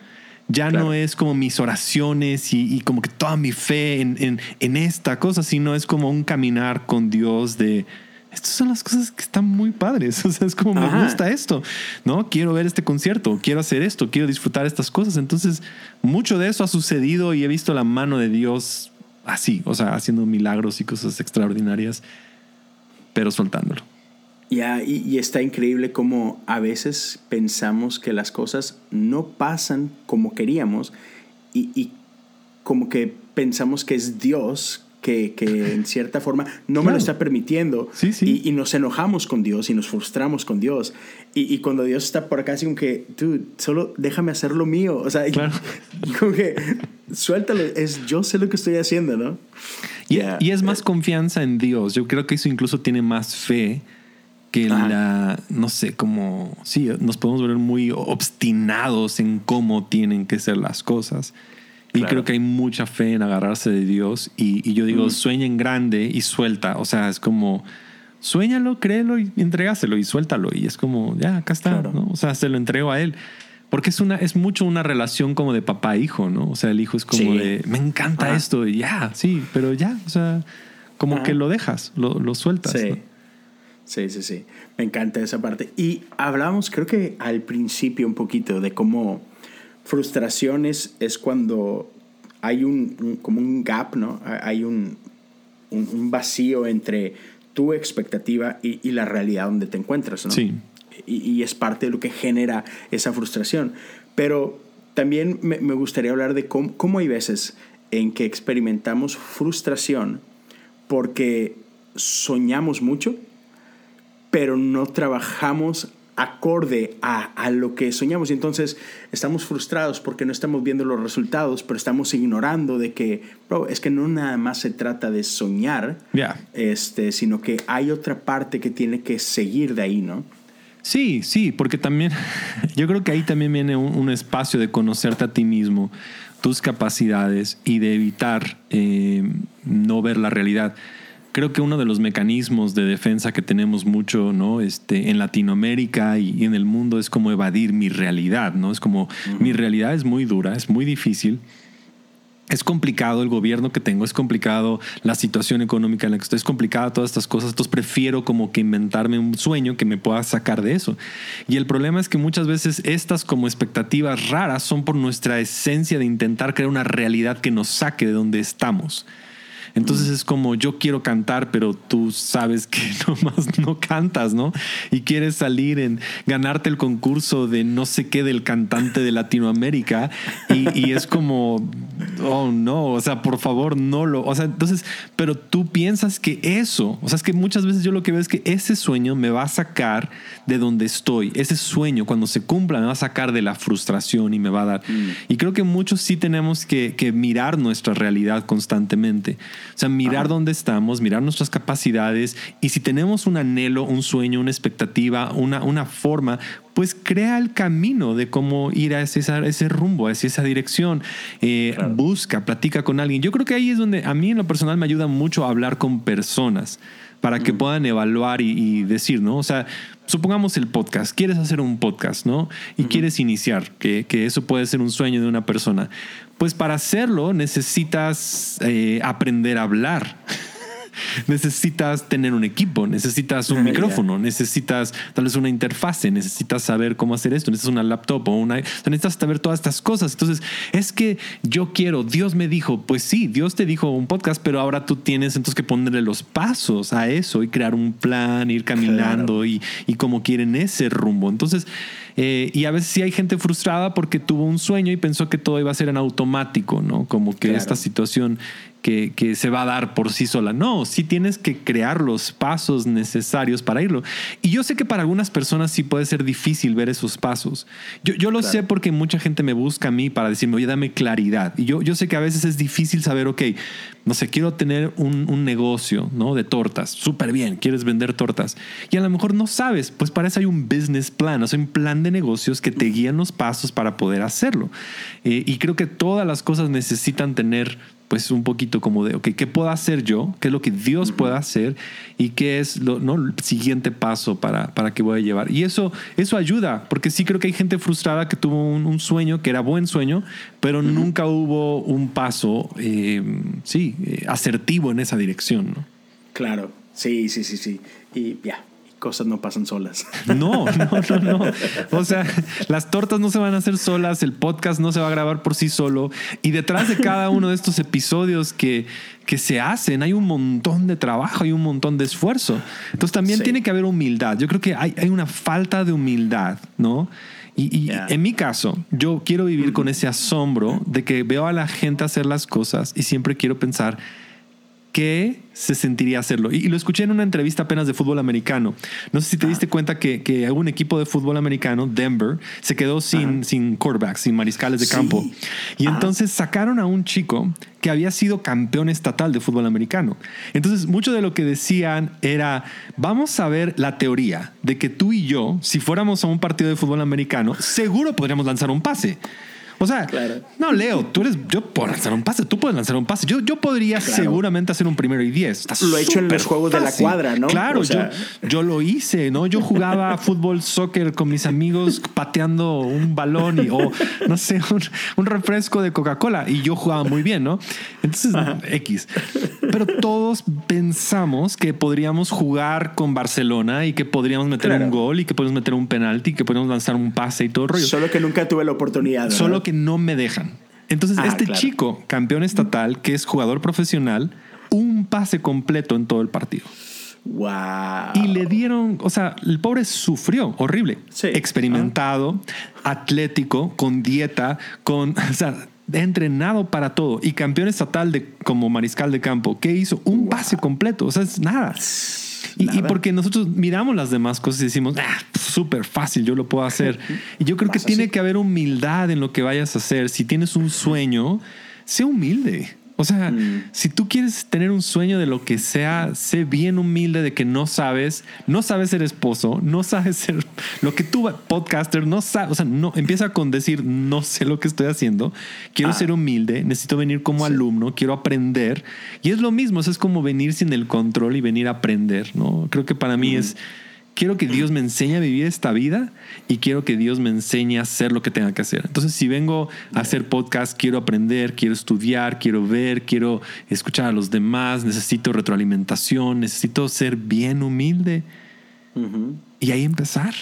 Ya Claro. no es como mis oraciones y, y como que toda mi fe en, en, en esta cosa, sino es como un caminar con Dios de... Estas son las cosas que están muy padres. O sea, es como Ajá. me gusta esto, ¿no? Quiero ver este concierto, quiero hacer esto, quiero disfrutar estas cosas. Entonces, mucho de eso ha sucedido y he visto la mano de Dios así, o sea, haciendo milagros y cosas extraordinarias, pero soltándolo. Ya, y, y está increíble como a veces pensamos que las cosas no pasan como queríamos y, y como que pensamos que es Dios que, que en cierta forma no me lo está permitiendo Sí, sí. Y, y nos enojamos con Dios y nos frustramos con Dios y, y cuando Dios está por acá así como que, dude, solo déjame hacer lo mío, o sea, Claro. como que suéltalo, es yo sé lo que estoy haciendo, ¿no? Y, y es más confianza en Dios. Yo creo que eso incluso tiene más fe que Ajá. la, no sé, como, sí, nos podemos ver muy obstinados en cómo tienen que ser las cosas. Y Claro. creo que hay mucha fe en agarrarse de Dios. Y, y yo digo, Mm. sueña en grande y suelta. O sea, es como, suéñalo, créelo y entregáselo y suéltalo. Y es como, ya, acá está. Claro. ¿no? O sea, se lo entrego a él. Porque es, una, es mucho una relación como de papá-hijo, ¿no? O sea, el hijo es como Sí. de, me encanta Ajá. esto. Y ya, sí, pero ya, o sea, como Ajá. que lo dejas, lo, lo sueltas. Sí. ¿no? Sí, sí, sí. Me encanta esa parte. Y hablamos, creo que al principio un poquito de cómo frustraciones es cuando hay un, un- como un gap, ¿no? Hay un, un, un vacío entre tu expectativa y, y la realidad donde te encuentras, ¿no? Sí. Y, y es parte de lo que genera esa frustración. Pero también me, me gustaría hablar de cómo, cómo hay veces en que experimentamos frustración porque soñamos mucho, pero no trabajamos acorde a, a lo que soñamos. Y entonces estamos frustrados porque no estamos viendo los resultados, pero estamos ignorando de que, bro, es que no nada más se trata de soñar, Ya. este, sino que hay otra parte que tiene que seguir de ahí, ¿no? Sí, sí, porque también yo creo que ahí también viene un, un espacio de conocerte a ti mismo, tus capacidades y de evitar eh, no ver la realidad. Creo que uno de los mecanismos de defensa que tenemos mucho ¿no? este, en Latinoamérica y, en el mundo es como evadir mi realidad, ¿no? Es como mi realidad es muy dura, es muy difícil, es complicado el gobierno que tengo, es complicado la situación económica en la que estoy, es complicada todas estas cosas, entonces prefiero como que inventarme un sueño que me pueda sacar de eso. Y el problema es que muchas veces estas como expectativas raras son por nuestra esencia de intentar crear una realidad que nos saque de donde estamos. Entonces es como yo quiero cantar, pero tú sabes que nomás no cantas, ¿no? Y quieres salir en ganarte el concurso de no sé qué del cantante de Latinoamérica y, y es como, oh no, o sea, por favor, no lo, o sea, entonces, pero tú piensas que eso, o sea, es que muchas veces yo lo que veo es que ese sueño me va a sacar de donde estoy, ese sueño cuando se cumpla me va a sacar de la frustración y me va a dar. Mm. Y creo que muchos sí tenemos que, mirar nuestra realidad constantemente, o sea, mirar dónde estamos, mirar nuestras capacidades y si tenemos un anhelo, un sueño, una expectativa, una, una forma, pues crea el camino de cómo ir a ese, ese rumbo, hacia esa dirección. Eh, busca, platica con alguien. Yo creo que ahí es donde a mí en lo personal me ayuda mucho a hablar con personas para que puedan evaluar y, decir, ¿no? O sea, supongamos el podcast, quieres hacer un podcast, ¿no? Y quieres iniciar, que, eso puede ser un sueño de una persona. Pues para hacerlo necesitas eh, aprender a hablar necesitas tener un equipo, necesitas un micrófono, necesitas tal vez una interfase, necesitas saber cómo hacer esto, necesitas una laptop o una... necesitas saber todas estas cosas. Entonces, es que yo quiero, Dios me dijo, pues sí, Dios te dijo un podcast, pero ahora tú tienes entonces que ponerle los pasos a eso y crear un plan, ir caminando y, y como quieren ese rumbo. Entonces, eh, y a veces sí hay gente frustrada porque tuvo un sueño y pensó que todo iba a ser en automático, ¿no? Como que esta situación que, que, se va a dar por sí sola. No, sí tienes que crear los pasos necesarios para irlo. Y yo sé que para algunas personas sí puede ser difícil ver esos pasos. Yo, yo lo sé porque mucha gente me busca a mí para decirme, oye, dame claridad. Y yo, yo sé que a veces es difícil saber, ok, no sé, quiero tener un, un negocio, ¿no? De tortas. Súper bien, quieres vender tortas. Y a lo mejor no sabes, pues para eso hay un business plan, o sea, un plan de negocios que te guían los pasos para poder hacerlo. Eh, y creo que todas las cosas necesitan tener pues un poquito como de, ok, ¿qué puedo hacer yo? ¿Qué es lo que Dios puede hacer? ¿Y qué es lo, ¿no? el siguiente paso para, para que voy a llevar? Y eso, eso ayuda, porque sí creo que hay gente frustrada que tuvo un, sueño, que era buen sueño, pero nunca hubo un paso, eh, sí, eh, asertivo en esa dirección, ¿no? Claro, sí, sí, sí, sí. Y ya, cosas no pasan solas. No, no, no, no. O sea, las tortas no se van a hacer solas, el podcast no se va a grabar por sí solo. Y detrás de cada uno de estos episodios que, que se hacen hay un montón de trabajo, hay un montón de esfuerzo. Entonces también tiene que haber humildad. Yo creo que hay, hay una falta de humildad, ¿no? Y, en mi caso, yo quiero vivir con ese asombro de que veo a la gente hacer las cosas y siempre quiero pensar, ¿qué se sentiría hacerlo. Y, lo escuché en una entrevista apenas de fútbol americano. No sé si te diste cuenta que, que un equipo de fútbol americano, Denver, se quedó sin, sin quarterbacks, sin mariscales de campo. Y entonces sacaron a un chico que había sido campeón estatal de fútbol americano. Entonces, mucho de lo que decían era, vamos a ver la teoría de que tú y yo, si fuéramos a un partido de fútbol americano, seguro podríamos lanzar un pase. O sea, no, Leo, tú eres, yo puedo lanzar un pase, tú puedes lanzar un pase. Yo, yo podría seguramente hacer un primero y diez. lo he hecho en los juegos de la cuadra, ¿no? Claro, yo, yo lo hice, ¿no? Yo jugaba fútbol, soccer con mis amigos pateando un balón y, o, no sé, un, refresco de Coca-Cola y yo jugaba muy bien, ¿no? Entonces, X. Pero todos pensamos que podríamos jugar con Barcelona y que podríamos meter un gol y que podríamos meter un penalti, y que podríamos lanzar un pase y todo el rollo. Solo que nunca tuve la oportunidad. Solo que no me dejan. Entonces, ah, este chico, campeón estatal, que es jugador profesional, un pase completo en todo el partido. Wow. Y le dieron, o sea, el pobre sufrió, horrible. Experimentado, atlético, con dieta, con, o sea, entrenado para todo y campeón estatal de como mariscal de campo. ¿Qué hizo? Un pase completo, o sea, es nada. Y, porque nosotros miramos las demás cosas y decimos, ah, súper fácil, yo lo puedo hacer. Y yo creo que tiene que haber humildad en lo que vayas a hacer. Si tienes un sueño, sé humilde. O sea, mm. si tú quieres tener un sueño de lo que sea, sé bien humilde de que no sabes, no sabes ser esposo, no sabes ser lo que tú, podcaster, no sabes, o sea, no, empieza con decir, no sé lo que estoy haciendo, quiero ah. ser humilde, necesito venir como alumno, quiero aprender. Y es lo mismo, es como venir sin el control y venir a aprender, ¿no? Creo que para mí es quiero que Dios me enseñe a vivir esta vida y quiero que Dios me enseñe a hacer lo que tenga que hacer. Entonces, si vengo a hacer podcast, quiero aprender, quiero estudiar, quiero ver, quiero escuchar a los demás, necesito retroalimentación, necesito ser bien humilde y ahí empezar.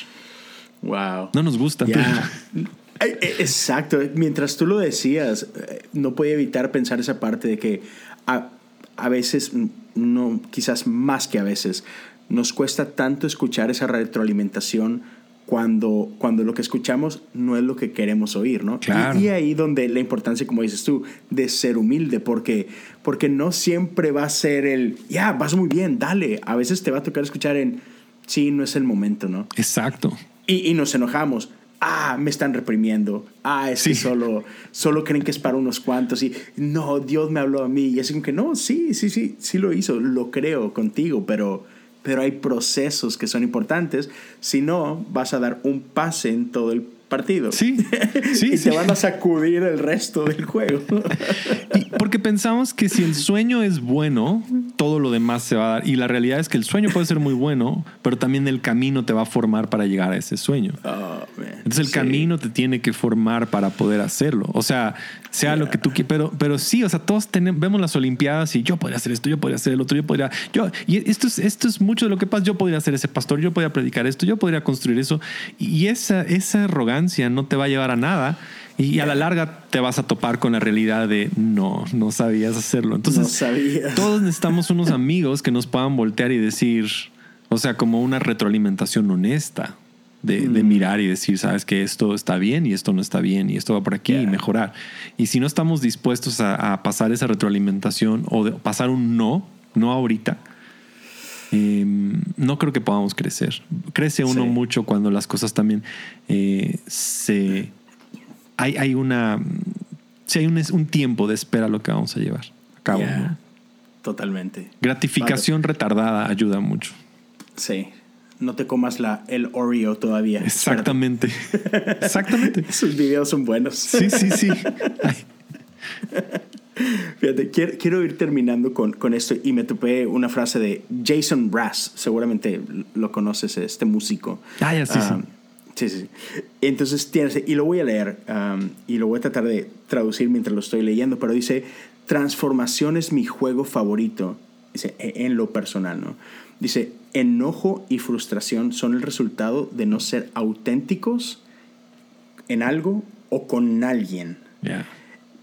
Wow. No nos gusta. Exacto. Mientras tú lo decías, eh, no podía evitar pensar esa parte de que a, a veces, no, quizás más que a veces, nos cuesta tanto escuchar esa retroalimentación cuando, cuando lo que escuchamos no es lo que queremos oír, ¿no? Claro. Y, y ahí donde la importancia, como dices tú, de ser humilde, porque, porque no siempre va a ser el, ya, vas muy bien, dale. A veces te va a tocar escuchar en, sí, no es el momento, ¿no? Exacto. Y, y nos enojamos. Ah, me están reprimiendo. Ah, es que Sí. solo, solo creen que es para unos cuantos. Y no, Dios me habló a mí. Y así como que no, sí, sí, sí, sí lo hizo. Lo creo contigo, pero, pero hay procesos que son importantes. Si no, vas a dar un pase en todo el partido. Sí, sí, y sí. te van a sacudir el resto del juego. Y porque pensamos que si el sueño es bueno, todo lo demás se va a dar. Y la realidad es que el sueño puede ser muy bueno, pero también el camino te va a formar para llegar a ese sueño. Oh, man. Entonces el Sí. camino te tiene que formar para poder hacerlo. O sea, sea lo que tú quieras. Pero, pero sí, o sea, todos tenemos, vemos las Olimpiadas y yo podría hacer esto, yo podría hacer el otro, yo podría. Yo, y esto es, esto es mucho de lo que pasa. Yo podría ser ese pastor, yo podría predicar esto, yo podría construir eso. Y esa, esa arrogancia no te va a llevar a nada. Y a la larga te vas a topar con la realidad de no, no sabías hacerlo. Entonces, No sabías. todos necesitamos unos amigos que nos puedan voltear y decir, o sea, como una retroalimentación honesta de, de mirar y decir, sabes que esto está bien y esto no está bien y esto va por aquí y mejorar. Y si no estamos dispuestos a, a pasar esa retroalimentación o de pasar un no, no ahorita, eh, no creo que podamos crecer. Crece uno Sí. mucho cuando las cosas también eh, se... Hay, hay una... Si hay un, un tiempo de espera lo que vamos a llevar a cabo. Yeah. ¿no? Totalmente. Gratificación retardada ayuda mucho. Sí. No te comas la, el Oreo todavía. Exactamente. Exactamente. Sus videos son buenos. Sí, sí, sí. Ay, Fíjate, quiero, quiero ir terminando con, con esto y me topé una frase de Jason Brass, seguramente lo conoces, este músico. Ah, ya, sí, sí. Um, sí, sí. Entonces, tienes, y lo voy a leer um, y lo voy a tratar de traducir mientras lo estoy leyendo, pero dice, transformación es mi juego favorito, dice, e- en lo personal, ¿no? Dice, enojo y frustración son el resultado de no ser auténticos en algo o con alguien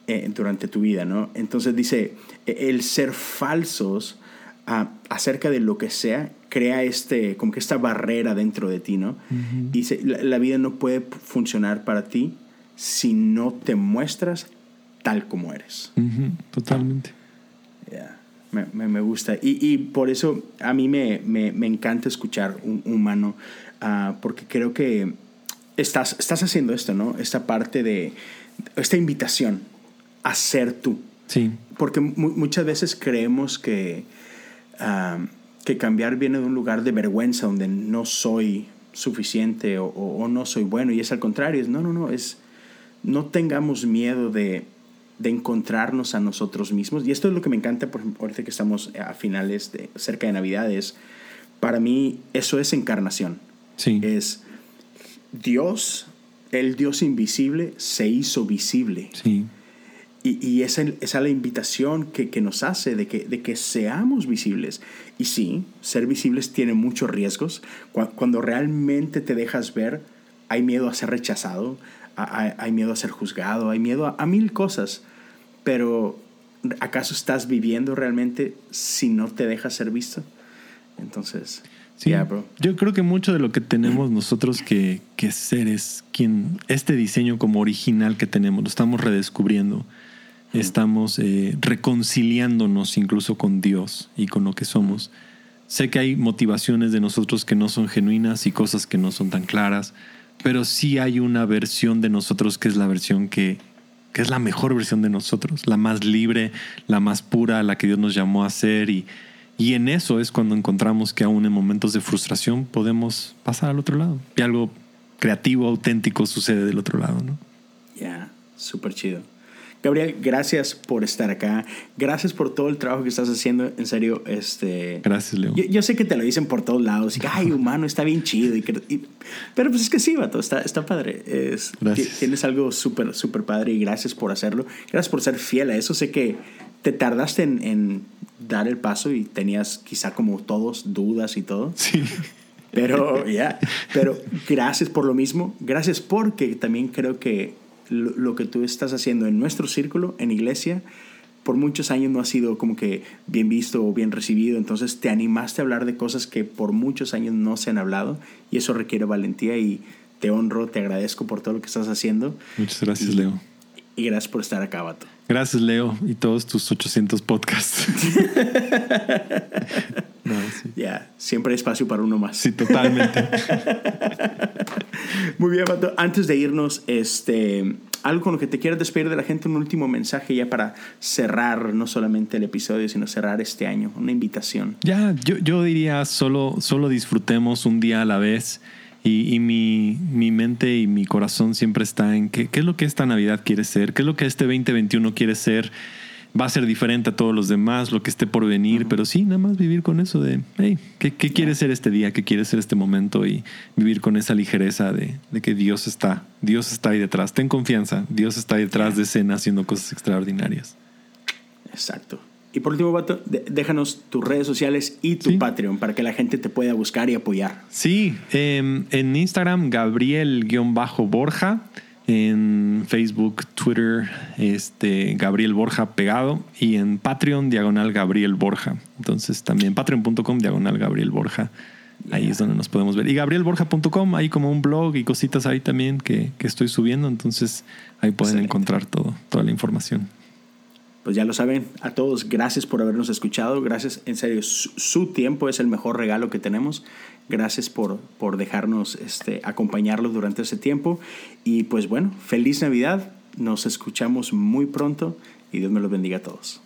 eh, durante tu vida, ¿no? Entonces dice, eh, el ser falsos ah, acerca de lo que sea crea este, como que esta barrera dentro de ti, ¿no? Y dice, la, la vida no puede funcionar para ti si no te muestras tal como eres. Totalmente. Yeah. Me, me, me gusta. Y, y por eso a mí me, me, me encanta escuchar un humano, ah, porque creo que estás, estás haciendo esto, ¿no? Esta parte de, esta invitación a ser tú. Sí. Porque mu- muchas veces creemos que, ah, que cambiar viene de un lugar de vergüenza donde no soy suficiente o, o- o no soy bueno. Y es al contrario, es no, no, no, es no tengamos miedo de, de encontrarnos a nosotros mismos. Y esto es lo que me encanta, por ejemplo, ahorita que estamos a finales, de, cerca de Navidades. Para mí eso es encarnación. Sí. Es Dios, el Dios invisible, se hizo visible. Sí. Y, y esa, esa es la invitación que, que nos hace de que, de que seamos visibles. Y sí, ser visibles tiene muchos riesgos. Cu- Cuando realmente te dejas ver, hay miedo a ser rechazado, a- hay miedo a ser juzgado, hay miedo a, a mil cosas. Pero ¿acaso estás viviendo realmente si no te dejas ser visto? Entonces, Sí, yeah, bro. yo creo que mucho de lo que tenemos nosotros que, que ser es quien, este diseño como original que tenemos, lo estamos redescubriendo, estamos eh, reconciliándonos incluso con Dios y con lo que somos. Sé que hay motivaciones de nosotros que no son genuinas y cosas que no son tan claras, pero sí hay una versión de nosotros que es la versión que, que es la mejor versión de nosotros, la más libre, la más pura, la que Dios nos llamó a ser y, y en eso es cuando encontramos que aún en momentos de frustración podemos pasar al otro lado y algo creativo, auténtico sucede del otro lado, ¿no? Ya, súper chido. Gabriel, gracias por estar acá. Gracias por todo el trabajo que estás haciendo. En serio, este. Gracias, Leo. Yo, yo sé que te lo dicen por todos lados. Y que, ay, humano, está bien chido. Y que- y- pero pues es que sí, vato, está, está padre. Es, Tienes algo súper, súper padre y gracias por hacerlo. Gracias por ser fiel a eso. Sé que te tardaste en, en dar el paso y tenías quizá como todos dudas y todo. Sí. Pero ya, pero gracias por lo mismo. Gracias porque también creo que lo, lo que tú estás haciendo en nuestro círculo, en iglesia, por muchos años no ha sido como que bien visto o bien recibido, entonces te animaste a hablar de cosas que por muchos años no se han hablado y eso requiere valentía y te honro, te agradezco por todo lo que estás haciendo. Muchas gracias, Leo. Y gracias por estar acá, Vato. Gracias, Leo, y todos tus 800 podcasts. Ya, siempre hay espacio para uno más. Sí, totalmente. Muy bien, Vato. Antes de irnos, este, algo con lo que te quieras despedir de la gente, un último mensaje ya para cerrar no solamente el episodio, sino cerrar este año, una invitación. Ya, yo, yo diría solo, solo disfrutemos un día a la vez. Y, mi, mi, mente y mi corazón siempre está en qué, qué es lo que esta Navidad quiere ser, qué es lo que este 2021 quiere ser va a ser diferente a todos los demás, lo que esté por venir, pero sí, nada más vivir con eso de, hey, ¿qué, qué quiere ser este día? ¿Qué quiere ser este momento? Y vivir con esa ligereza de, de, que Dios está, Dios está ahí detrás. Ten confianza, Dios está ahí detrás de escena haciendo cosas extraordinarias. Exacto. Y por último, Vato, déjanos tus redes sociales y tu Patreon para que la gente te pueda buscar y apoyar. Sí, em, en Instagram, Gabriel-Borja en Facebook, Twitter, este, Gabriel Borja pegado y en Patreon, diagonal Gabriel Borja. Entonces también patreon.com, diagonal Gabriel Borja. Ahí es donde nos podemos ver. Y gabrielborja.com, hay como un blog y cositas ahí también que, que estoy subiendo. Entonces ahí pueden encontrar todo, toda la información pues ya lo saben, a todos, gracias por habernos escuchado, gracias, en serio, su, tiempo es el mejor regalo que tenemos, gracias por, por dejarnos este, acompañarlos durante ese tiempo y pues bueno, feliz Navidad, nos escuchamos muy pronto y Dios me los bendiga a todos.